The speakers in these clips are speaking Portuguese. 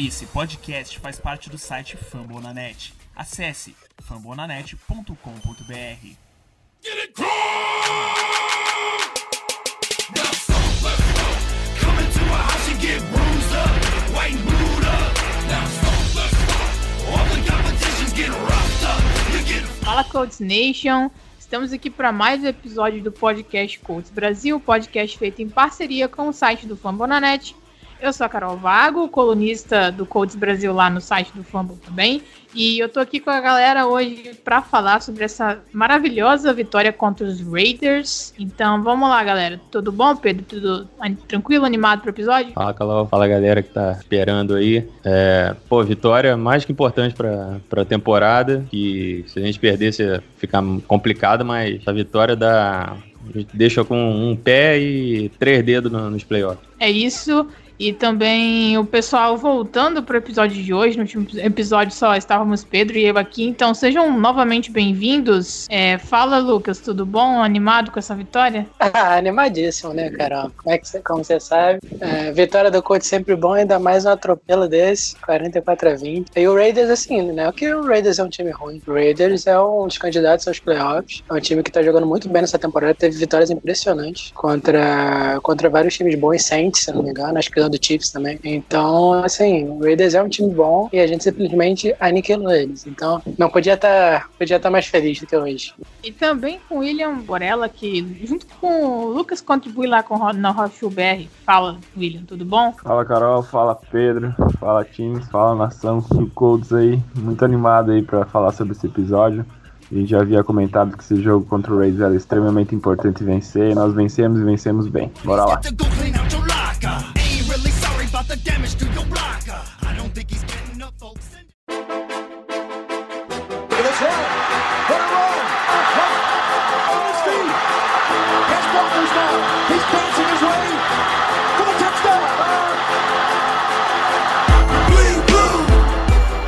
Esse podcast faz parte do site Fambonanet. Acesse fambonanet.com.br. Fala Codes Nation, estamos aqui para mais um episódio do podcast Codes Brasil, podcast feito em parceria com o site do Fambonanet. Eu sou a Carol Vago, colunista do Codes Brasil lá no site do Fumble também, e eu tô aqui com a galera hoje para falar sobre essa maravilhosa vitória contra os Raiders. Então vamos lá, galera. Tudo bom, Pedro? Tudo tranquilo, animado pro episódio? Fala, Calão. Fala, galera que tá esperando aí. É, pô, vitória mais que importante pra, pra temporada, que se a gente perdesse ia ficar complicado, mas a vitória dá... A gente deixa com um pé e três dedos no- nos playoffs. É isso. E também o pessoal voltando pro episódio de hoje. No último episódio só estávamos Pedro e eu aqui. Então sejam novamente bem-vindos. É, fala, Lucas, tudo bom? Animado com essa vitória? Ah, animadíssimo, né, Carol? Como, é que como você sabe, é, vitória do coach sempre bom, ainda mais um atropelo desse, 44 a 20. E o Raiders, assim, né? O que o Raiders é um time ruim? O Raiders é um dos candidatos aos playoffs. É um time que tá jogando muito bem nessa temporada, teve vitórias impressionantes contra, contra vários times bons, Saints, se não me engano, acho que ganhou do Chiefs também. Então, assim, o Raiders é um time bom e a gente simplesmente aniquilou eles. Então, não podia estar podia tá mais feliz do que hoje. E também com o William Borella, que junto com o Lucas contribui lá com o na BR. Fala, William, tudo bom? Fala Carol, fala Pedro, fala Teams, fala nação do Colts aí, muito animado aí pra falar sobre esse episódio. A gente já havia comentado que esse jogo contra o Raiders era extremamente importante vencer, e nós vencemos e vencemos bem. Bora lá. The damage to your blocker. I don't think he's getting up, folks. What a run. On his feet. Here's Walker's now. He's dancing his way for the touchdown. Bleed blue.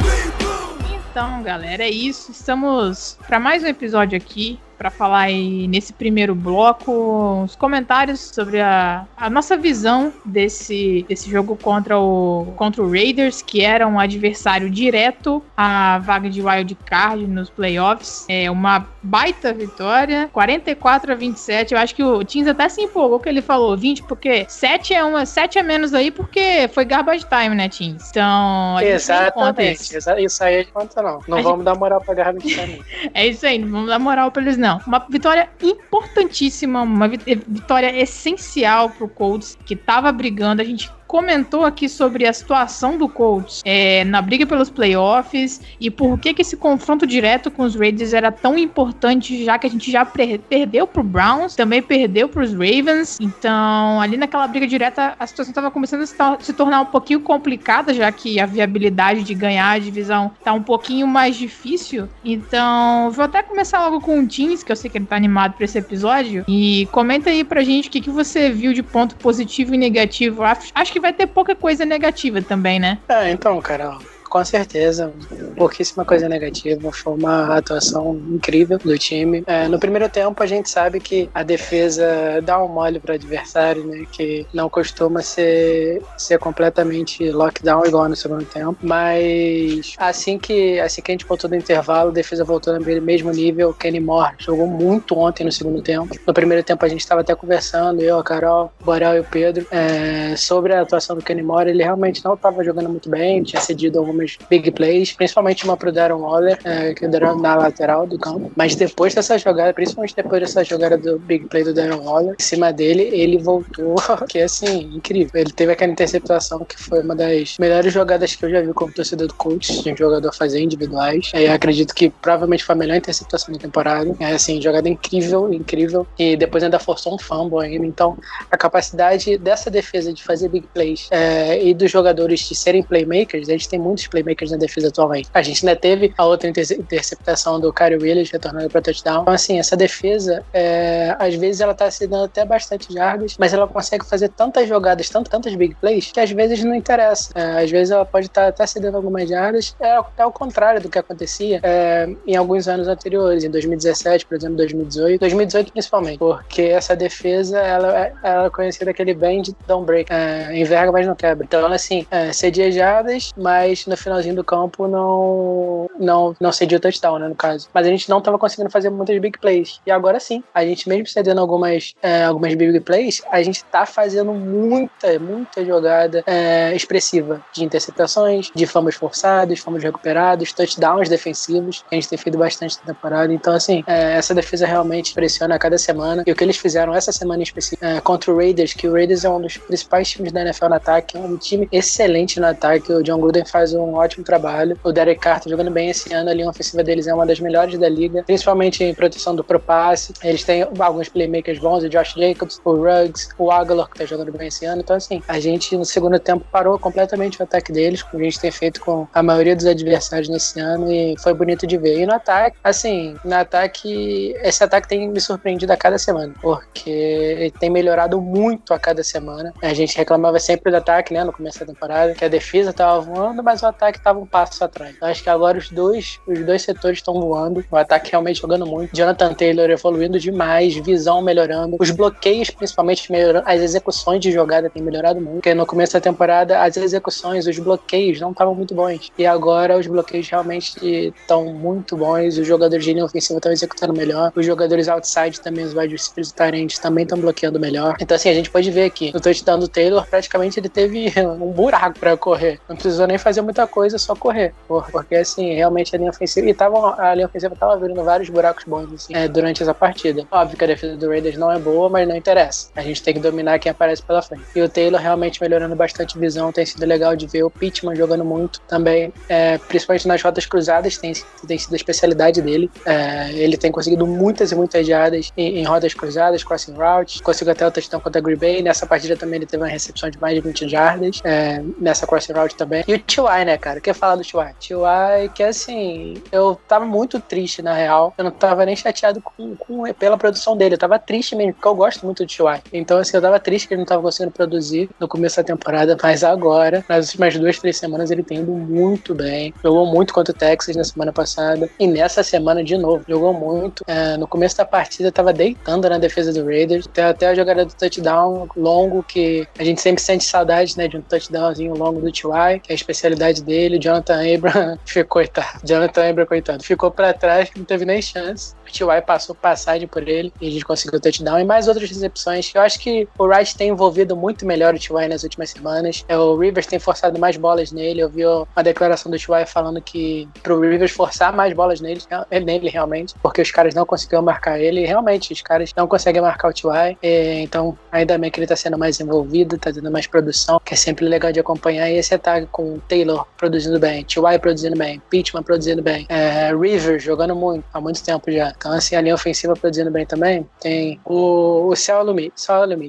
Bleed blue. Então, galera, é isso. Estamos para mais um episódio aqui para falar aí nesse primeiro bloco os comentários sobre a, a nossa visão desse, desse jogo contra o contra o Raiders, que era um adversário direto à vaga de wild card nos playoffs. É uma baita vitória, 44 a 27. Eu acho que o Teams até se empolgou que ele falou 20 porque 7 é uma 7 a menos aí porque foi garbage time, né, Teams? Então, a gente isso. Exatamente. Exa- Isso aí a gente conta não. Não A vamos dar moral pra Garra também. É isso aí, não vamos dar moral pra eles, não. Uma vitória importantíssima, uma vi- vitória essencial pro Colts, que tava brigando. A gente comentou aqui sobre a situação do Colts é, na briga pelos playoffs e por que, que esse confronto direto com os Raiders era tão importante, já que a gente já perdeu pro Browns, também perdeu pros Ravens. Então, ali naquela briga direta, a situação tava começando a se, tor- se tornar um pouquinho complicada, já que a viabilidade de ganhar a divisão tá um pouquinho mais difícil. Então, vou até começar logo com o Teams, que eu sei que ele tá animado pra esse episódio. E comenta aí pra gente o que, que você viu de ponto positivo e negativo. Acho, acho que vai ter pouca coisa negativa também, né? É, então, Carol, com certeza, pouquíssima coisa negativa. Foi uma atuação incrível do time. É, no primeiro tempo, a gente sabe que a defesa dá um mole para o adversário, né? Que não costuma ser, ser completamente lockdown igual no segundo tempo. Mas assim que, assim que a gente voltou do intervalo, a defesa voltou no mesmo nível. Kenny Moore jogou muito ontem no segundo tempo. No primeiro tempo, a gente estava até conversando, eu, a Carol, o Borel e o Pedro, é, sobre a atuação do Kenny Moore. Ele realmente não estava jogando muito bem, tinha cedido algumas big plays, principalmente uma pro Darren Waller, é, que deram na lateral do campo. Mas depois dessa jogada, principalmente depois dessa jogada do big play do Darren Waller, em cima dele, ele voltou, que é assim, incrível. Ele teve aquela interceptação que foi uma das melhores jogadas que eu já vi como torcedor do Colts, de um jogador fazer individuais. É, eu acredito que provavelmente foi a melhor interceptação da temporada. É assim, jogada incrível, incrível. E depois ainda forçou um fumble ainda. Então, a capacidade dessa defesa de fazer big plays é, e dos jogadores de serem playmakers, eles têm muitos playmakers na defesa atualmente. A gente ainda teve a outra inter- interceptação do Kyrie Williams retornando para touchdown. Então, assim, essa defesa, é, às vezes ela tá se dando até bastante jardas, mas ela consegue fazer tantas jogadas, tanto, tantas big plays, que às vezes não interessa. É, às vezes ela pode estar até cedendo algumas jardas. É, é o contrário do que acontecia é, em alguns anos anteriores, em 2017, por exemplo, 2018. 2018 principalmente, porque essa defesa, ela, é- ela é conhecida daquele bend don't break. É, enverga, mas não quebra. Então, assim, é, cedia jardas, mas no finalzinho do campo não, não, não cedia o touchdown, né, no caso. Mas a gente não estava conseguindo fazer muitas big plays. E agora sim, a gente mesmo cedendo algumas, é, algumas big plays, a gente tá fazendo muita, muita jogada é, expressiva de interceptações, de fumbles forçados, fumbles recuperados, touchdowns defensivos, que a gente tem feito bastante na temporada. Então, assim, é, essa defesa realmente pressiona a cada semana. E o que eles fizeram essa semana em específico é, contra o Raiders, que o Raiders é um dos principais times da NFL no ataque, é um time excelente no ataque. O John Gruden faz um ótimo trabalho. O Derek Carr tá jogando bem esse ano. A linha ofensiva deles é uma das melhores da liga, principalmente em proteção do pro passe. Eles têm alguns playmakers bons, o Josh Jacobs, o Ruggs, o Aguilar, que tá jogando bem esse ano. Então, assim, a gente no segundo tempo parou completamente o ataque deles, como a gente tem feito com a maioria dos adversários nesse ano, e foi bonito de ver. E no ataque, assim, no ataque, esse ataque tem me surpreendido a cada semana, porque tem melhorado muito a cada semana. A gente reclamava sempre do ataque, né, no começo da temporada, que a defesa tava voando, mas o ataque tava um passo atrás. Acho que agora os dois, os dois setores estão voando, o ataque realmente jogando muito. Jonathan Taylor evoluindo demais, visão melhorando, os bloqueios principalmente melhorando, as execuções de jogada têm melhorado muito, porque no começo da temporada as execuções, os bloqueios não estavam muito bons. E agora os bloqueios realmente estão muito bons, os jogadores de linha ofensiva estão executando melhor, os jogadores outside também, os wide receivers e também estão bloqueando melhor. Então assim, a gente pode ver aqui, no touchdown do Taylor, praticamente ele teve um buraco para correr. Não precisou nem fazer muita coisa, só correr. Por- Porque assim, realmente a linha ofensiva, e tava, a linha ofensiva tava abrindo vários buracos bons assim, é, durante essa partida. Óbvio que a defesa do Raiders não é boa, mas não interessa. A gente tem que dominar quem aparece pela frente. E o Taylor realmente melhorando bastante visão, tem sido legal de ver. O Pittman jogando muito também, é, principalmente nas rotas cruzadas, tem, tem sido a especialidade dele. É, ele tem conseguido muitas e muitas jardas em, em rotas cruzadas, crossing routes. Conseguiu até o touchdown contra a Green Bay. Nessa partida também ele teve uma recepção de mais de 20 jardas, é, nessa crossing route também. E o T.Y., né, cara? O que falar do T.Y.? T.Y. que assim, eu tava muito triste, na real. Eu não tava nem chateado com, com- pela produção dele. Eu tava triste mesmo, porque eu gosto muito do T.Y. Então, assim, eu tava triste que ele não tava conseguindo produzir no começo da temporada, mas agora, nas últimas duas, três semanas, ele tem indo muito bem. Jogou muito contra o Texas na semana passada. E nessa semana, de novo, jogou muito. É, no começo da partida, tava deitando na defesa do Raiders. Tem até a jogada do touchdown longo, que a gente sempre sente saudade, né, de um touchdownzinho longo do T.Y., que é a especialidade dele. Jonathan Abram ficou, coitado. Jonathan Abram, coitado, ficou pra trás, não teve nem chance. O T.Y. passou passagem por ele e a gente conseguiu touchdown. E mais outras recepções. Eu acho que o Wright tem envolvido muito melhor o T.Y. nas últimas semanas. É, O Rivers tem forçado mais bolas nele. Eu vi uma declaração do T.Y. falando que pro Rivers forçar mais bolas nele, é nele realmente, porque os caras não conseguiram marcar ele. E realmente, os caras não conseguem marcar o T.Y. É, Então, ainda bem que ele tá sendo mais envolvido, tá dando mais produção, que é sempre legal de acompanhar. E esse ataque com o Taylor produzindo bem, T.Y. produzindo bem, Pittman produzindo bem, é, jogando muito, há muito tempo já. Então, assim, a linha ofensiva produzindo bem também. Tem o, o Céu Alumínio.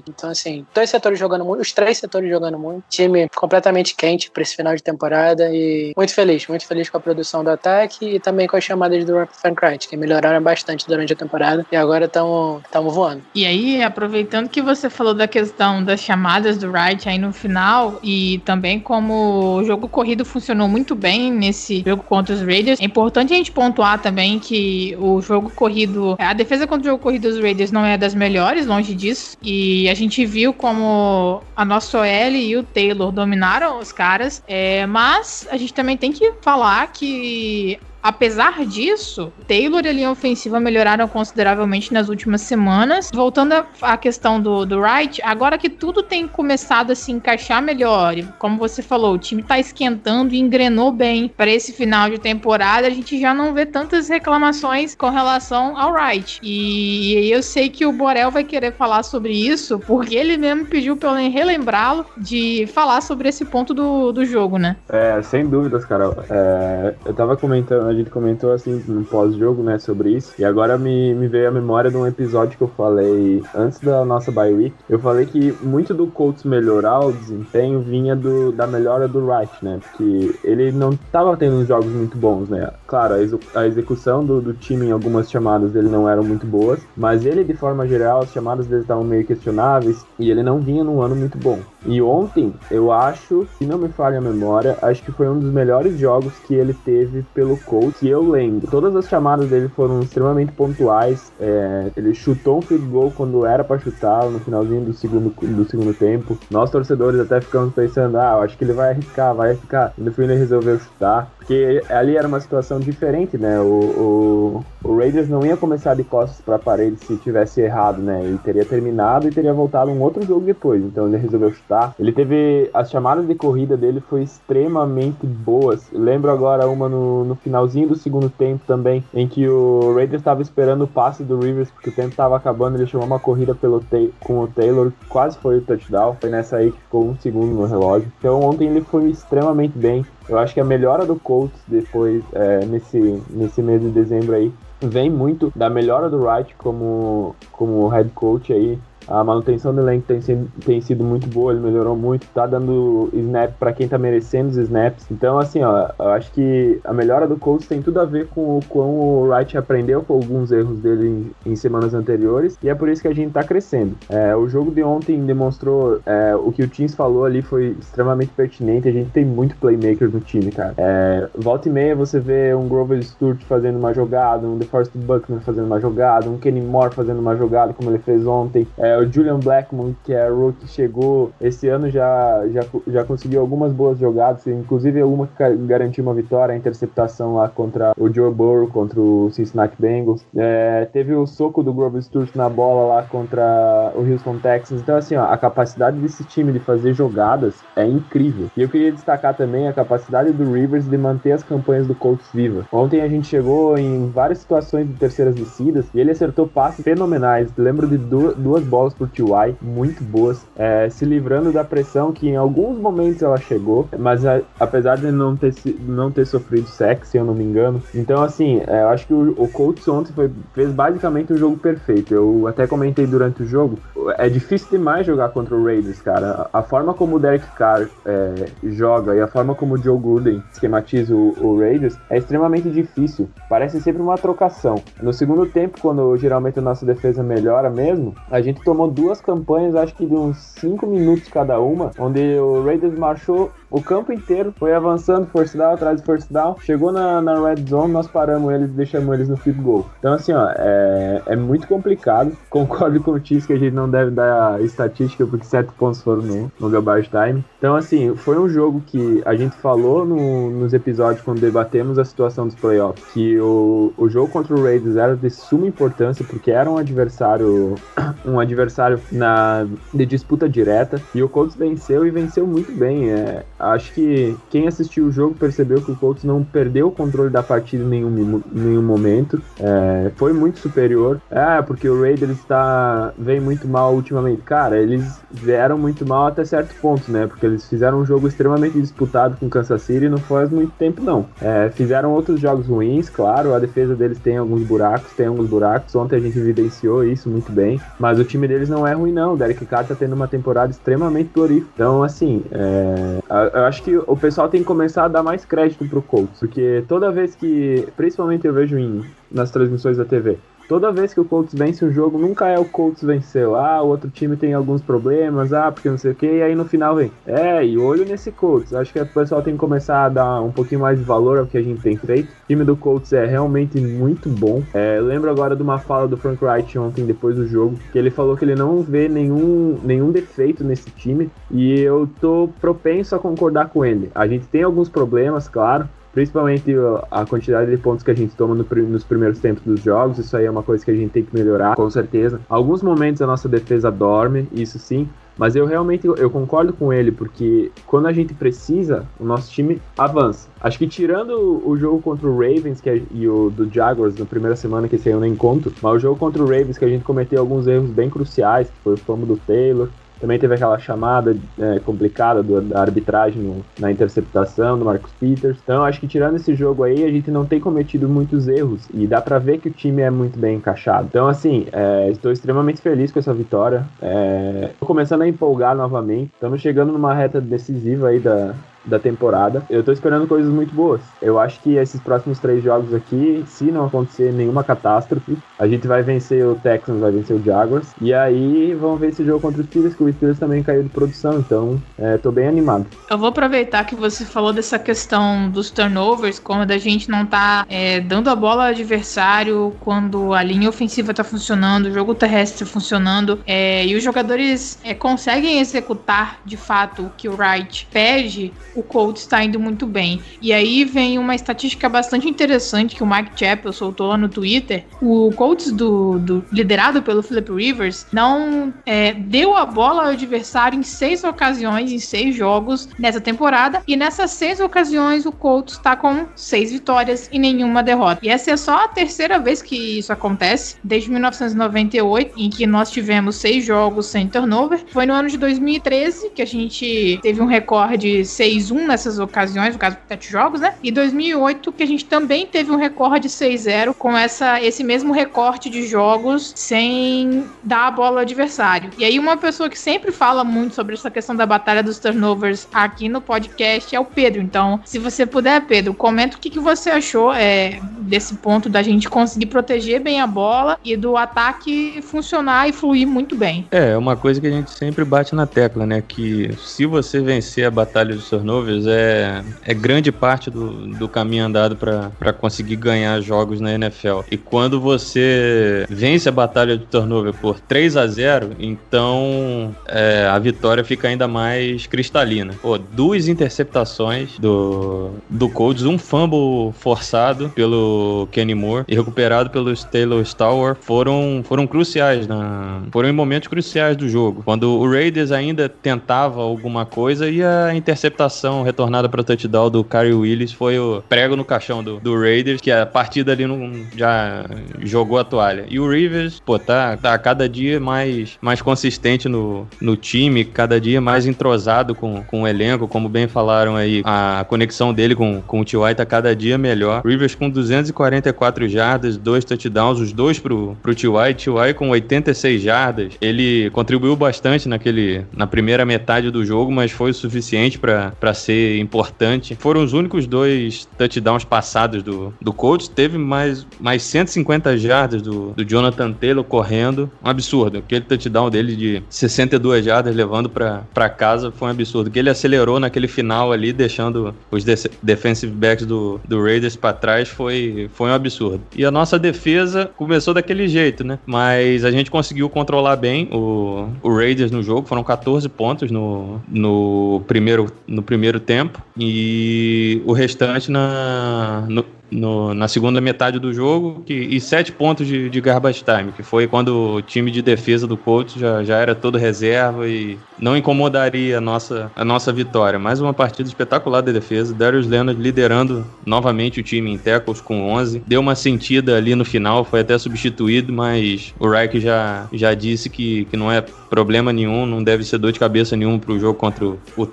Então, assim, dois setores jogando muito, os três setores jogando muito. Time completamente quente para esse final de temporada e muito feliz, muito feliz com a produção do ataque e também com as chamadas do Rapid Frankright, que melhoraram bastante durante a temporada e agora estamos voando. E aí, aproveitando que você falou da questão das chamadas do Wright aí no final, e também como o jogo corrido funcionou muito bem nesse jogo contra os Raiders, é importante a gente pontuar também que o jogo corrido, a defesa contra o jogo corrido dos Raiders não é das melhores, longe disso, e a gente viu como a nossa OL e o Taylor dominaram os caras, é, mas a gente também tem que falar que Apesar disso, Taylor e a linha ofensiva melhoraram consideravelmente nas últimas semanas. Voltando à- questão do, do Wright, agora que tudo tem começado a se encaixar melhor, e como você falou, o time tá esquentando e engrenou bem para esse final de temporada, a gente já não vê tantas reclamações com relação ao Wright. E, e eu sei que o Borel vai querer falar sobre isso, porque ele mesmo pediu pra eu relembrá-lo de falar sobre esse ponto do, do jogo, né? É, sem dúvidas, cara. É, eu tava comentando a gente comentou assim no pós-jogo, né, sobre isso. E agora me, me veio a memória de um episódio que eu falei antes da nossa bye week. Eu falei que muito do Colts melhorar o desempenho vinha do, da melhora do Wright, né? Porque ele não estava tendo uns jogos muito bons, né? Claro, a, exu- a execução do, do time em algumas chamadas dele não eram muito boas, mas ele, de forma geral, as chamadas dele estavam meio questionáveis e ele não vinha num ano muito bom. E ontem, eu acho, se não me falha a memória, acho que foi um dos melhores jogos que ele teve pelo Colts, que eu lembro. Todas as chamadas dele foram extremamente pontuais. é, ele chutou um field goal quando era pra chutar, no finalzinho do segundo, do segundo tempo. Nós, torcedores, até ficamos pensando, ah, acho que ele vai arriscar, vai arriscar. E no fim ele resolveu chutar. Porque ali era uma situação diferente, né? O, o, o Raiders não ia começar de costas pra parede se tivesse errado, né? Ele teria terminado e teria voltado um outro jogo depois. Então ele resolveu chutar. Ele teve. As chamadas de corrida dele foi extremamente boas. Lembro agora uma no, no finalzinho do segundo tempo também, em que o Raiders estava esperando o passe do Rivers, porque o tempo estava acabando. Ele chamou uma corrida pelo com o Taylor, quase foi o touchdown. Foi nessa aí que ficou um segundo no relógio. Então ontem ele foi extremamente bem. Eu acho que a melhora do Colts depois, é, nesse, nesse mês de dezembro aí, vem muito da melhora do Wright como, como head coach aí. A manutenção do elenco tem, sido- tem sido muito boa, ele melhorou muito, tá dando snap para quem tá merecendo os snaps. Então, assim, ó, eu acho que a melhora do Colts tem tudo a ver com o quão o Wright aprendeu com alguns erros dele em, em semanas anteriores, e é por isso que a gente tá crescendo. É, o jogo de ontem demonstrou é, o que o Teams falou ali foi extremamente pertinente. A gente tem muito playmaker no time, cara. É, volta e meia você vê um Grover Stewart fazendo uma jogada, um DeForest Buckner fazendo uma jogada, um Kenny Moore fazendo uma jogada como ele fez ontem. É, o Julian Blackmon, que é rookie, chegou esse ano já, já, já conseguiu algumas boas jogadas, inclusive uma que garantiu uma vitória, a interceptação lá contra o Joe Burrow, contra o Cincinnati Bengals. É, teve o soco do Grover Stewart na bola lá contra o Houston Texans. Então, assim, ó, a capacidade desse time de fazer jogadas é incrível. E eu queria destacar também a capacidade do Rivers de manter as campanhas do Colts vivas. Ontem a gente chegou em várias situações de terceiras descidas e ele acertou passes fenomenais. Lembro de du- duas bolas por T.Y. muito boas, é, se livrando da pressão que em alguns momentos ela chegou, mas a- apesar de não ter, não ter sofrido sexo, se eu não me engano. Então, assim, é, eu acho que o, o Colts ontem foi- fez basicamente o jogo perfeito. Eu até comentei durante o jogo, é difícil demais jogar contra o Raiders, cara. A, a forma como o Derek Carr é, joga e a forma como o Joe Gruden esquematiza o, o Raiders é extremamente difícil. Parece sempre uma trocação. No segundo tempo, quando geralmente a nossa defesa melhora mesmo, a gente tomou duas campanhas, acho que de uns 5 minutos cada uma, onde o Raiders marchou o campo inteiro, foi avançando, force down, atrás de force down, chegou na, na red zone, nós paramos eles deixamos eles no field goal. Então, assim, ó, é, é muito complicado. Concordo com o Tis que a gente não deve dar estatística, porque sete pontos foram no, no garbage time. Então, assim, foi um jogo que a gente falou no- nos episódios quando debatemos a situação dos playoffs, que o, o jogo contra o Raiders era de suma importância, porque era um adversário um adversário na, de disputa direta, e o Colts venceu e venceu muito bem. É, acho que quem assistiu o jogo percebeu que o Colts não perdeu o controle da partida em nenhum, nenhum momento, é, foi muito superior. É, porque o Raiders está vem muito mal ultimamente. Cara, eles vieram muito mal até certo ponto, né? Porque eles fizeram um jogo extremamente disputado com Kansas City não faz muito tempo, não. É, fizeram outros jogos ruins, claro, a defesa deles tem alguns buracos, tem alguns buracos. Ontem a gente evidenciou isso muito bem, mas o time deles não é ruim, não. O Derek Carr tá tendo uma temporada extremamente prolífica. Então, assim, é, a- eu acho que o pessoal tem que começar a dar mais crédito pro Colts, porque toda vez que, principalmente eu vejo em, nas transmissões da TV, Toda vez que o Colts vence um jogo, nunca é o Colts venceu. Ah, o outro time tem alguns problemas, ah, porque não sei o que, e aí no final vem. É, e olho nesse Colts. Acho que o pessoal tem que começar a dar um pouquinho mais de valor ao que a gente tem feito. O time do Colts é realmente muito bom. É, lembro agora de uma fala do Frank Wright ontem, depois do jogo, que ele falou que ele não vê nenhum, nenhum defeito nesse time, e eu tô propenso a concordar com ele. A gente tem alguns problemas, claro, Principalmente a quantidade de pontos que a gente toma no nos primeiros tempos dos jogos, isso aí é uma coisa que a gente tem que melhorar, com certeza. Alguns momentos a nossa defesa dorme, isso sim, mas eu realmente eu concordo com ele, porque quando a gente precisa, o nosso time avança. Acho que tirando o, jogo contra o Ravens que é- e o do Jaguars na primeira semana, que eu nem conto, mas o jogo contra o Ravens que a gente cometeu alguns erros bem cruciais, que foi o fumble do Taylor, Também teve aquela chamada é, complicada do- da arbitragem no- na interceptação do Marcus Peters. Então, acho que tirando esse jogo aí, a gente não tem cometido muitos erros e dá pra ver que o time é muito bem encaixado. Então, assim, é, estou extremamente feliz com essa vitória. É, tô começando a empolgar novamente. Estamos chegando numa reta decisiva aí da, da temporada. Eu tô esperando coisas muito boas. Eu acho que esses próximos três jogos aqui, se não acontecer nenhuma catástrofe, a gente vai vencer o Texans, vai vencer o Jaguars. E aí vamos ver esse jogo contra os Steelers, que o Steelers também caiu de produção. Então, é, tô bem animado. Eu vou aproveitar que você falou dessa questão dos turnovers, quando a gente não tá é, dando a bola ao adversário, quando a linha ofensiva tá funcionando, o jogo terrestre funcionando, é, e os jogadores é, conseguem executar de fato o que o Wright pede, o Colts está indo muito bem. E aí vem uma estatística bastante interessante que o Mike Chappell soltou lá no Twitter. O Colts do, do- liderado pelo Philip Rivers não é, deu a bola ao adversário em seis ocasiões, em seis jogos nessa temporada. E nessas seis ocasiões o Colts está com seis vitórias e nenhuma derrota. E essa é só a terceira vez que isso acontece, desde 1998, em que nós tivemos seis jogos sem turnover. Foi no ano de 2013 que a gente teve um recorde 6-1 nessas ocasiões, no caso, sete jogos, né? E 2008 que a gente também teve um recorde 6-0 com essa, esse mesmo recorte de jogos sem dar a bola ao adversário. E aí uma pessoa que sempre fala muito sobre essa questão da batalha dos turnovers aqui no podcast é o Pedro. Então, se você puder, Pedro, comenta o que, que você achou é, desse ponto da gente conseguir proteger bem a bola e do ataque funcionar e fluir muito bem. É, uma coisa que a gente sempre bate na tecla, né? Que se você vencer a batalha dos turnovers, é, é grande parte do, do caminho andado para conseguir ganhar jogos na NFL. E quando você vence a batalha do turnover por 3 a 0 então é, a vitória fica ainda mais cristalina. Pô, duas interceptações do, do Colts, um fumble forçado pelo Kenny Moore e recuperado pelo Taylor Stauer foram, foram cruciais, na, foram em momentos cruciais do jogo. Quando o Raiders ainda tentava alguma coisa e a interceptação retornada para touchdown do Kyrie Willis foi o prego no caixão do, do Raiders, que a partida ali não, já jogou a toalha. E o Rivers, pô, tá, tá cada dia mais, mais consistente no, no time, cada dia mais entrosado com, com o elenco, como bem falaram aí, a conexão dele com, com o T.Y. tá cada dia melhor. Rivers com 244 jardas, dois touchdowns, os dois pro, pro T.Y. T.Y. com 86 jardas. Ele contribuiu bastante naquele, na primeira metade do jogo, mas foi o suficiente para ser importante. Foram os únicos dois touchdowns passados do, do Colts. Teve mais, mais 150 jardas do, do Jonathan Taylor correndo. Um absurdo. Aquele touchdown dele de 62 jardas levando para casa foi um absurdo. Que ele acelerou naquele final ali, deixando os de- defensive backs do, do Raiders para trás, foi, foi um absurdo. E a nossa defesa começou daquele jeito, né? Mas a gente conseguiu controlar bem o, o Raiders no jogo. Foram 14 pontos no, no, primeiro, no primeiro tempo. E o restante na, no- na segunda metade do jogo que, e sete pontos de, de garbage time, que foi quando o time de defesa do Colts já, já era todo reserva e não incomodaria a nossa, a nossa vitória. Mais uma partida espetacular da defesa. Darius Leonard liderando novamente o time em tackles com 11. Deu uma sentida ali no final, foi até substituído, mas o Reich já, já disse que, que não é problema nenhum, não deve ser dor de cabeça nenhum pro jogo contra o, o.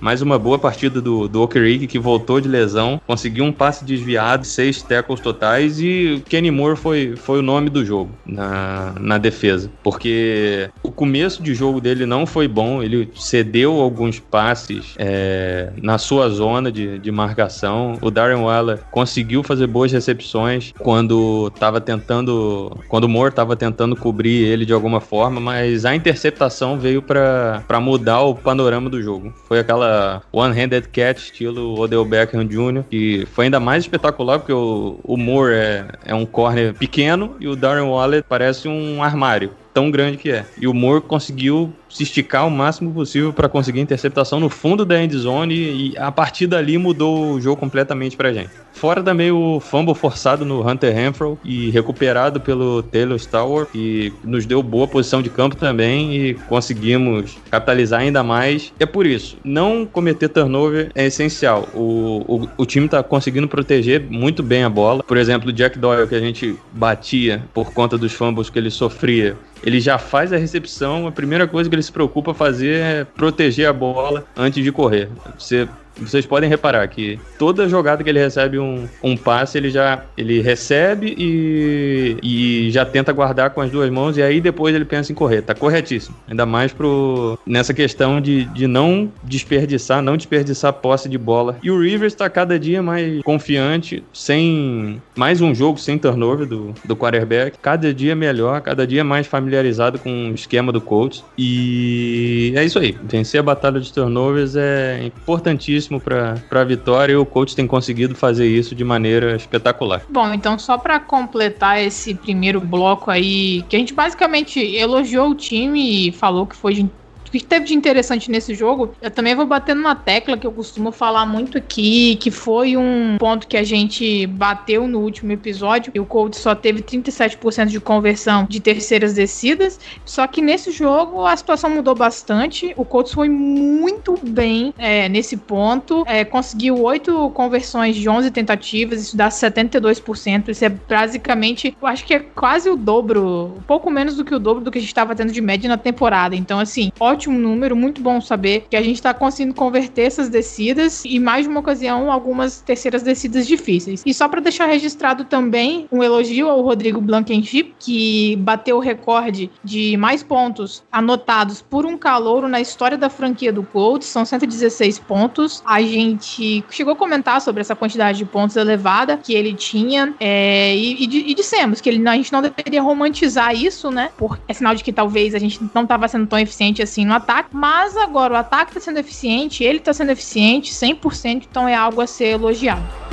Mais uma boa partida do, do Okereke, que voltou de lesão, conseguiu um passe desviado, seis tackles totais e Kenny Moore foi, foi o nome do jogo na, na defesa. Porque o começo de jogo dele não foi bom, ele cedeu alguns passes é, na sua zona de, de marcação. O Darren Waller conseguiu fazer boas recepções quando tava tentando, quando o Moore estava tentando cobrir ele de alguma forma, mas a interceptação veio para mudar o panorama do jogo. Foi aquela one-handed catch estilo Odell Beckham Jr., que foi ainda mais espetacular porque o, o Moore é, é um corner pequeno e o Darren Waller parece um armário tão grande que é. E o Moore conseguiu se esticar o máximo possível para conseguir interceptação no fundo da end zone e a partir dali mudou o jogo completamente pra gente. Fora também o fumble forçado no Hunter Renfro e recuperado pelo Taylor Stauer, que nos deu boa posição de campo também e conseguimos capitalizar ainda mais. É por isso, não cometer turnover é essencial. O, o, o time tá conseguindo proteger muito bem a bola. Por exemplo, o Jack Doyle, que a gente batia por conta dos fumbles que ele sofria, ele já faz a recepção, a primeira coisa que ele se preocupa fazer é proteger a bola antes de correr. Você vocês podem reparar que toda jogada que ele recebe um, um passe, ele já ele recebe e, e já tenta guardar com as duas mãos e aí depois ele pensa em correr. Tá corretíssimo. Ainda mais pro, nessa questão de, de não desperdiçar, não desperdiçar posse de bola. E o Rivers tá cada dia mais confiante, sem mais um jogo sem turnover do, do quarterback. Cada dia melhor, cada dia mais familiarizado com o esquema do coach. E é isso aí. Vencer a batalha de turnovers é importantíssimo para a vitória e o coach tem conseguido fazer isso de maneira espetacular. Bom, então só para completar esse primeiro bloco aí, que a gente basicamente elogiou o time e falou que foi o que teve de interessante nesse jogo, eu também vou bater numa tecla que eu costumo falar muito aqui, que foi um ponto que a gente bateu no último episódio, e o Colts só teve 37% de conversão de terceiras descidas, só que nesse jogo a situação mudou bastante, o Colts foi muito bem é, nesse ponto, é, conseguiu 8 conversões de 11 tentativas, isso dá 72%, isso é basicamente, eu acho que é quase o dobro, um pouco menos do que o dobro do que a gente estava tendo de média na temporada, então assim, ótimo ótimo número, muito bom saber que a gente está conseguindo converter essas descidas e mais de uma ocasião algumas terceiras descidas difíceis. E só para deixar registrado também um elogio ao Rodrigo Blankenship, que bateu o recorde de mais pontos anotados por um calouro na história da franquia do Colts, são 116 pontos. A gente chegou a comentar sobre essa quantidade de pontos elevada que ele tinha é, e, e, e, dissemos que ele, a gente não deveria romantizar isso, né? Por é sinal de que talvez a gente não estava sendo tão eficiente assim no ataque, mas agora o ataque tá sendo eficiente, ele tá sendo eficiente 100%, então é algo a ser elogiado.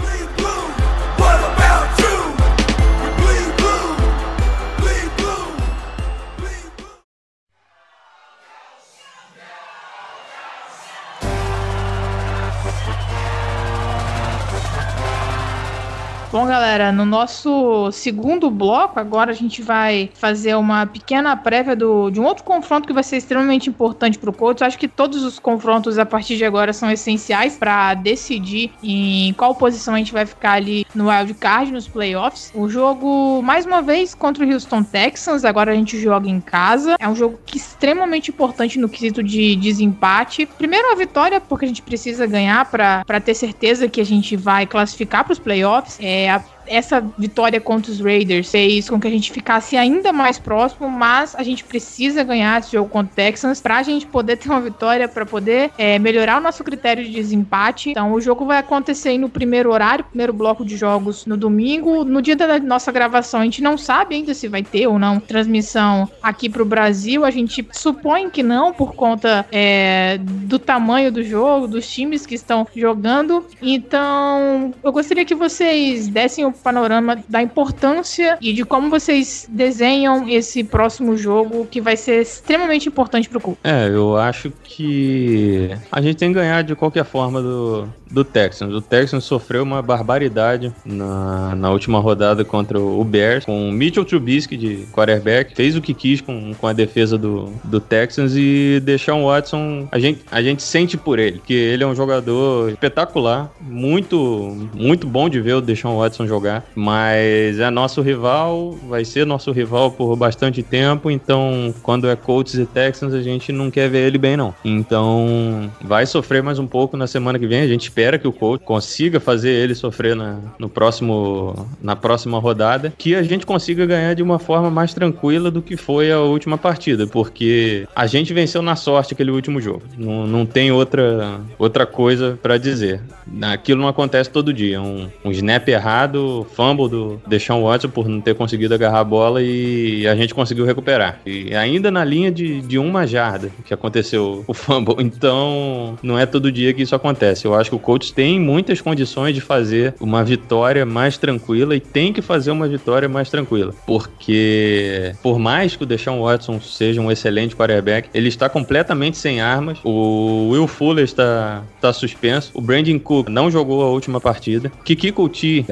Bom, galera, no nosso segundo bloco, agora a gente vai fazer uma pequena prévia do, de um outro confronto que vai ser extremamente importante para o Colts. Acho que todos os confrontos a partir de agora são essenciais para decidir em qual posição a gente vai ficar ali no wild card, nos playoffs. O jogo, mais uma vez, contra o Houston Texans. Agora a gente joga em casa. É um jogo que é extremamente importante no quesito de desempate. Primeiro a vitória, porque a gente precisa ganhar para ter certeza que a gente vai classificar para os playoffs. É, essa vitória contra os Raiders fez com que a gente ficasse ainda mais próximo, mas a gente precisa ganhar esse jogo contra o Texans para a gente poder ter uma vitória, para poder é, melhorar o nosso critério de desempate. Então, o jogo vai acontecer no primeiro horário, primeiro bloco de jogos no domingo. No dia da nossa gravação, a gente não sabe ainda se vai ter ou não transmissão aqui para o Brasil. A gente supõe que não, por conta é, do tamanho do jogo, dos times que estão jogando. Então, eu gostaria que vocês dessem o panorama da importância e de como vocês desenham esse próximo jogo, que vai ser extremamente importante para o clube. É, eu acho que a gente tem que ganhar de qualquer forma do, do Texans. O Texans sofreu uma barbaridade na, na última rodada contra o Bears, com o Mitchell Trubisky de quarterback, fez o que quis com, com a defesa do, do Texans e Deshaun Watson, a gente, a gente sente por ele, que ele é um jogador espetacular, muito, muito bom de ver o Deshaun Watson jogar, mas é nosso rival, vai ser nosso rival por bastante tempo, então quando é Colts e Texans a gente não quer ver ele bem não. Então vai sofrer mais um pouco na semana que vem, a gente espera que o Colts consiga fazer ele sofrer na, no próximo, na próxima rodada, que a gente consiga ganhar de uma forma mais tranquila do que foi a última partida, porque a gente venceu na sorte aquele último jogo. Não, não tem outra, outra coisa pra dizer. Aquilo não acontece todo dia. Um, um snap errado, fumble do Deshaun Watson por não ter conseguido agarrar a bola e a gente conseguiu recuperar. E ainda na linha de, de uma jarda que aconteceu o fumble. Então, não é todo dia que isso acontece. Eu acho que o coach tem muitas condições de fazer uma vitória mais tranquila e tem que fazer uma vitória mais tranquila. Porque, por mais que o Deshaun Watson seja um excelente quarterback, ele está completamente sem armas. O Will Fuller está, está suspenso. O Brandon Cook não jogou a última partida. Kiki Couti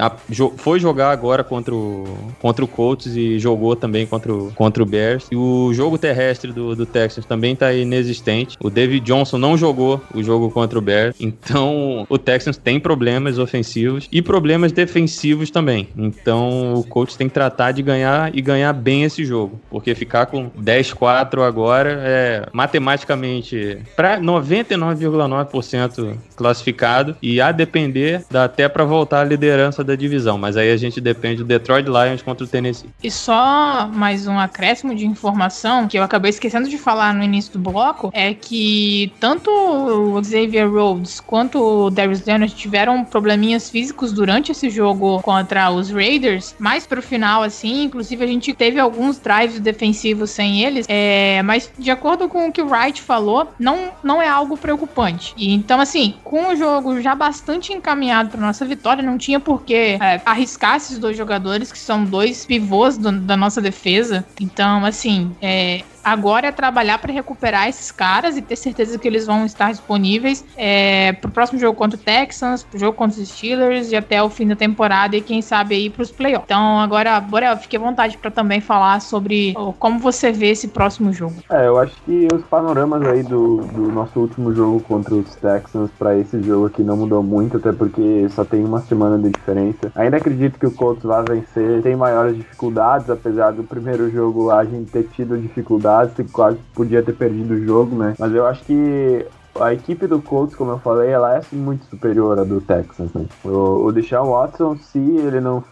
foi jogar agora contra o, contra o Colts e jogou também contra o, contra o Bears. E o jogo terrestre do, do Texans também tá inexistente. O David Johnson não jogou o jogo contra o Bears. Então, o Texans tem problemas ofensivos e problemas defensivos também. Então, o Colts tem que tratar de ganhar e ganhar bem esse jogo. Porque ficar com 10-4 agora é matematicamente para 99,9% classificado e a depender dá até para voltar à liderança da divisão, mas aí a gente depende do Detroit Lions contra o Tennessee. E só mais um acréscimo de informação que eu acabei esquecendo de falar no início do bloco é que tanto o Xavier Rhodes quanto o Darius Leonard tiveram probleminhas físicos durante esse jogo contra os Raiders, mais pro final assim, inclusive a gente teve alguns drives defensivos sem eles, é, mas de acordo com o que o Wright falou, não, não é algo preocupante. E então assim, com o jogo já bastante encaminhado para nossa vitória, não tinha por que é, arriscar esses dois jogadores que são dois pivôs do, da nossa defesa. Então, assim, é, agora é trabalhar para recuperar esses caras e ter certeza que eles vão estar disponíveis é, pro próximo jogo contra o Texans, pro jogo contra os Steelers e até o fim da temporada e quem sabe aí pros playoffs. Então agora, Borel, fique à vontade para também falar sobre como você vê esse próximo jogo. É, eu acho que os panoramas aí do, do nosso último jogo contra os Texans para esse jogo aqui não mudou muito, até porque só tem uma semana de diferença. Ainda acredito que o Colts vai vencer, tem maiores dificuldades, apesar do primeiro jogo a gente ter tido dificuldades quase podia ter perdido o jogo, né? Mas eu acho que a equipe do Colts, como eu falei, ela é muito superior à do Texans, né? O, o Deshaun Watson, se ele não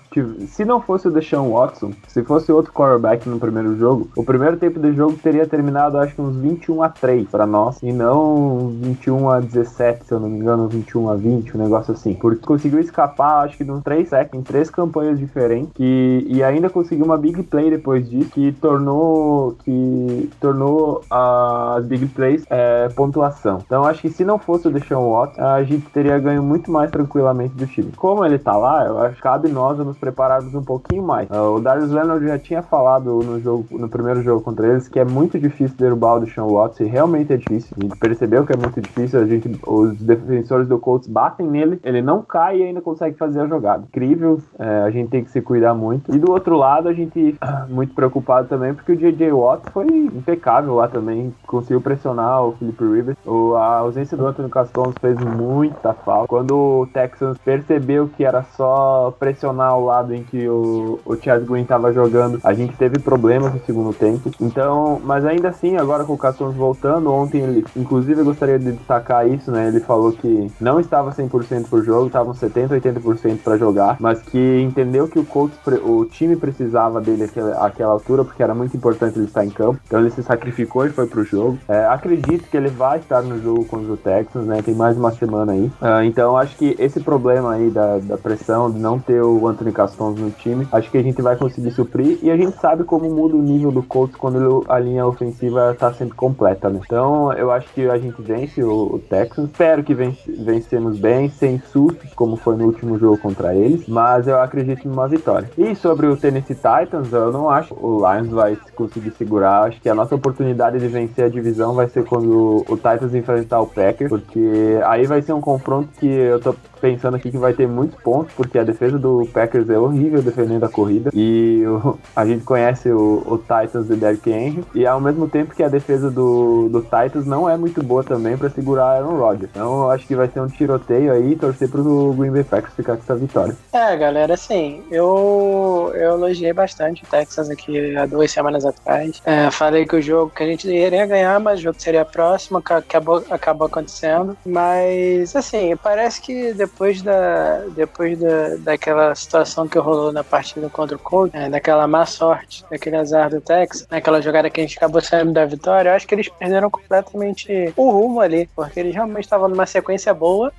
se não fosse o Deshaun Watson, se fosse outro quarterback no primeiro jogo, o primeiro tempo do jogo teria terminado acho que uns 21 a 3 para nós e não 21 a 17, se eu não me engano, 21 a 20, um negócio assim. Porque conseguiu escapar, acho que de uns 3 sacks em três campanhas diferentes que, e ainda conseguiu uma big play depois disso que tornou que tornou as big plays é, pontuação. Então acho que se não fosse o Deshaun Watson, a gente teria ganho muito mais tranquilamente do time. Como ele tá lá, eu acho que cabe nós nos prepararmos um pouquinho mais. Uh, o Darius Leonard já tinha falado no jogo, no primeiro jogo contra eles que é muito difícil derrubar o Deshaun Watson, e realmente é difícil. A gente percebeu que é muito difícil, a gente, os defensores do Colts batem nele, ele não cai e ainda consegue fazer a jogada. Incrível, é, a gente tem que se cuidar muito. E do outro lado, a gente muito preocupado também porque o J.J. Watt foi impecável lá também, conseguiu pressionar o Philip Rivers. O, a ausência do Anthony Caston fez muita falta. Quando o Texans percebeu que era só pressionar o lado em que o, o Chad Green estava jogando, a gente teve problemas no segundo tempo. Então, mas ainda assim, agora com o Caçons voltando, ontem ele, inclusive eu gostaria de destacar isso, né? Ele falou que não estava 100% por jogo, estavam 70, 80% para jogar, mas que entendeu que o Colts, o time precisava dele àquela, altura, porque era muito importante ele estar em campo. Então ele se sacrificou e foi pro jogo. É, acredito que ele vai estar no jogo contra o Texans, né? Tem mais uma semana aí. Uh, então acho que esse problema aí da, da pressão, de não ter o Anthony Castons no time. Acho que a gente vai conseguir suprir e a gente sabe como muda o nível do Colts quando a linha ofensiva tá sempre completa, né? Então eu acho que a gente vence o, o Texans. Espero que vence, vencemos bem, sem sustos, como foi no último jogo contra eles, mas eu acredito numa vitória. E sobre o Tennessee Titans, eu não acho que o Lions vai conseguir segurar. Acho que a nossa oportunidade de vencer a divisão vai ser quando o Titans enfrentar o Packers, porque aí vai ser um confronto que eu tô pensando aqui que vai ter muitos pontos, porque a defesa do Packers é horrível defendendo a corrida. E o, a gente conhece o, o, Titans do Derrick Henry. E ao mesmo tempo que a defesa do, do Titans não é muito boa também para segurar Aaron Rodgers. Então eu acho que vai ser um tiroteio aí e torcer pro Green Bay Packers ficar com essa vitória. É, galera, assim, eu, eu elogiei bastante o Texas aqui há duas semanas atrás. É, falei que o jogo que a gente iria ganhar, mas o jogo seria próximo, acabou, acabou acontecendo. Mas, assim, parece que depois depois da depois da, daquela situação que rolou na partida contra o Colts, é, daquela má sorte, daquele azar do Texas, naquela jogada que a gente acabou saindo da vitória, eu acho que eles perderam completamente o rumo ali, porque eles realmente estavam numa sequência boa,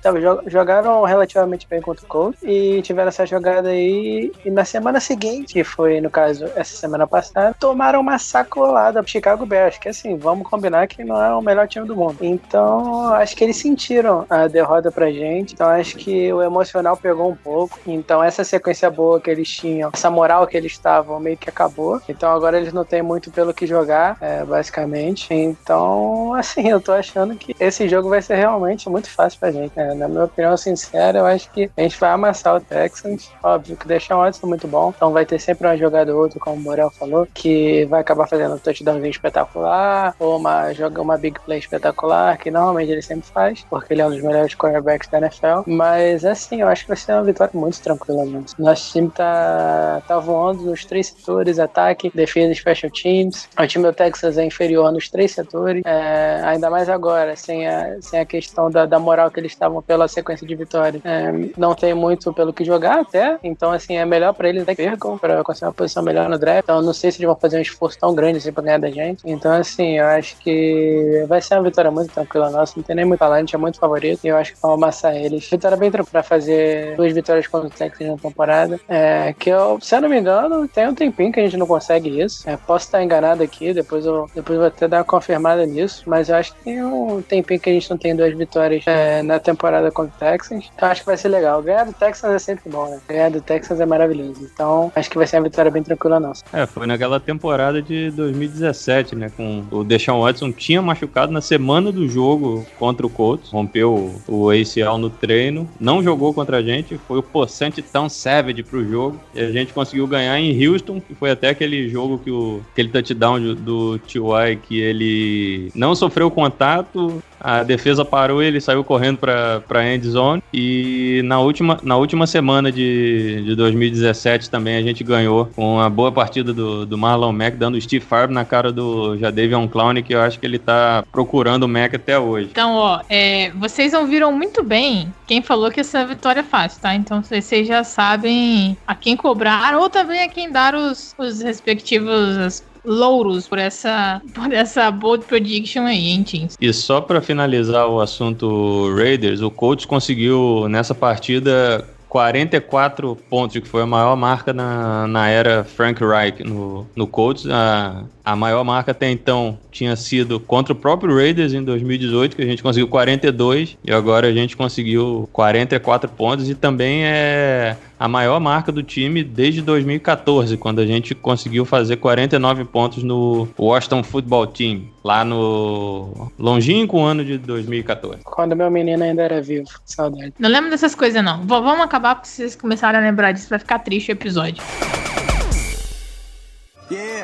jogaram relativamente bem contra o Colts e tiveram essa jogada aí e na semana seguinte, que foi no caso essa semana passada, tomaram uma sacolada pro Chicago Bears, que assim, vamos combinar que não é o melhor time do mundo. Então, acho que eles sentiram a derrota pra gente. Então, acho que que o emocional pegou um pouco. Então essa sequência boa que eles tinham, essa moral que eles estavam, meio que acabou. Então agora eles não têm muito pelo que jogar, é, basicamente. Então, assim, eu tô achando que esse jogo vai ser realmente muito fácil pra gente. né? Na minha opinião sincera, eu acho que a gente vai amassar o Texans. Óbvio que deixar um Watson muito bom. Então vai ter sempre uma jogada ou outra, como o Morel falou, que vai acabar fazendo um touchdownzinho espetacular, ou uma, joga uma big play espetacular, que normalmente ele sempre faz, porque ele é um dos melhores quarterbacks da NFL. Mas assim, eu acho que vai ser uma vitória muito tranquila mesmo. Nosso time tá, tá voando nos três setores, ataque, defesa e special teams. O time do Texas é inferior nos três setores, é, ainda mais agora, sem a, sem a questão da, da moral que eles estavam pela sequência de vitórias. É, não tem muito pelo que jogar até, então assim, é melhor pra eles até que percam, pra conseguir uma posição melhor no draft. Então não sei se eles vão fazer um esforço tão grande assim pra ganhar da gente. Então assim, eu acho que vai ser uma vitória muito tranquila nossa, não tem nem muito talento, é muito favorito e eu acho que vão amassar eles. Vitória bem tranquila pra fazer duas vitórias contra o Texas na temporada. É, que eu, se eu não me engano, tem um tempinho que a gente não consegue isso. É, posso estar enganado aqui, depois eu, depois eu vou até dar uma confirmada nisso, mas eu acho que tem um tempinho que a gente não tem duas vitórias é, na temporada contra o Texans. Então acho que vai ser legal. Ganhar do Texans é sempre bom, né? Ganhar do Texans é maravilhoso. Então acho que vai ser uma vitória bem tranquila nossa. É, foi naquela temporada de 2017, né? Com o Deshaun Watson tinha machucado na semana do jogo contra o Colts, rompeu o ACL no treino, não jogou contra a gente, foi o possante tão savage pro jogo e a gente conseguiu ganhar em Houston, que foi até aquele jogo que o aquele touchdown do- do T.Y. que ele não sofreu contato, a defesa parou, ele saiu correndo para para end zone e na última, na última semana de, de 2017 também a gente ganhou com uma boa partida do, do Marlon Mack dando o Steve Farb na cara do Jadavion Clown que eu acho que ele tá procurando o Mack até hoje. Então, ó, é, vocês ouviram muito bem quem falou que essa vitória é fácil, tá? Então vocês já sabem a quem cobrar ou também a quem dar os, os respectivos louros por essa, por essa bold prediction aí, hein, Teams? E só para finalizar o assunto Raiders, o Colts conseguiu nessa partida 44 pontos, que foi a maior marca na, na era Frank Reich no, no Colts. A, a maior marca até então tinha sido contra o próprio Raiders em 2018, que a gente conseguiu 42, e agora a gente conseguiu 44 pontos, e também é a maior marca do time desde 2014, quando a gente conseguiu fazer 49 pontos no Washington Football Team, lá no longínquo ano de 2014. Quando meu menino ainda era vivo. Saudade. Não lembro dessas coisas, não. V- vamos acabar, porque vocês começarem a lembrar disso, vai ficar triste o episódio. Yeah.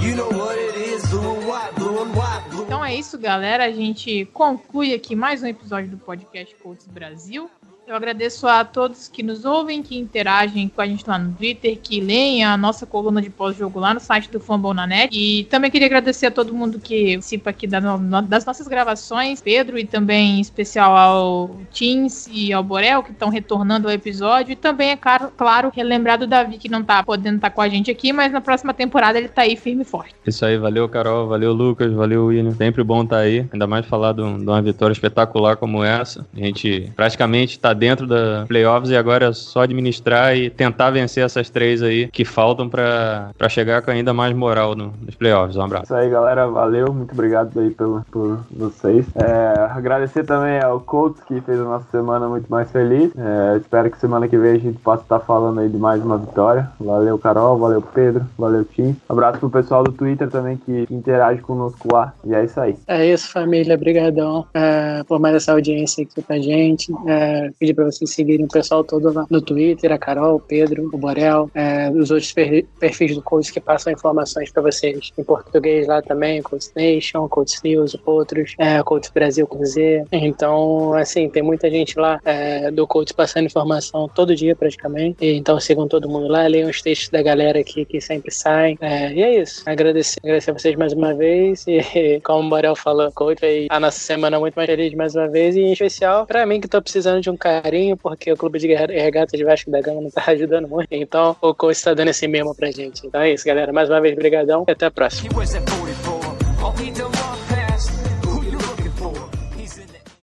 You know what it is, blue and white, blue and white, blue Então é isso, galera. A gente conclui aqui mais um episódio do podcast Colts Brasil. Eu agradeço a todos que nos ouvem, que interagem com a gente lá no Twitter, que leem a nossa coluna de pós-jogo lá no site do Fumble na Net. E também queria agradecer a todo mundo que participa aqui das nossas gravações, Pedro, e também em especial ao Teams e ao Borel, que estão retornando ao episódio. E também, é claro, claro relembrar do Davi, que não tá podendo estar com a gente aqui, mas na próxima temporada ele tá aí firme e forte. Isso aí, valeu Carol, valeu Lucas, valeu William. Sempre bom estar aí, ainda mais falar de, de uma vitória espetacular como essa. A gente praticamente está dentro da playoffs e agora é só administrar e tentar vencer essas três aí que faltam para chegar com ainda mais moral no- nos playoffs. Um abraço. Isso aí, galera. Valeu. Muito obrigado aí pelo, por vocês. É, agradecer também ao Colts que fez a nossa semana muito mais feliz. É, espero que semana que vem a gente possa estar falando aí de mais uma vitória. Valeu, Carol. Valeu, Pedro. Valeu, Tim. Abraço pro pessoal do Twitter também que interage conosco lá. E é isso aí. É isso, família. Obrigadão é, por mais essa audiência aqui pra gente. É, pedir pra vocês seguirem o pessoal todo lá no Twitter, a Carol, o Pedro, o Borel, é, os outros per- perfis do Coach que passam informações pra vocês em português lá também, Coach Nation, Coach News, outros, é, Coach Brasil com Z. Então, assim, tem muita gente lá é, do Coach passando informação todo dia praticamente. E, então sigam todo mundo lá, leiam os textos da galera aqui que sempre saem. É, e é isso. Agradecer, agradecer a vocês mais uma vez. E como o Borel falou, Coach, a nossa semana muito mais feliz mais uma vez. E em especial pra mim que tô precisando de um carinho, porque o Clube de Guerra- Regata de Vasco da Gama não tá ajudando muito. Então o Coach tá dando esse memo pra gente. Então é isso, galera. Mais uma vez, brigadão e até a próxima.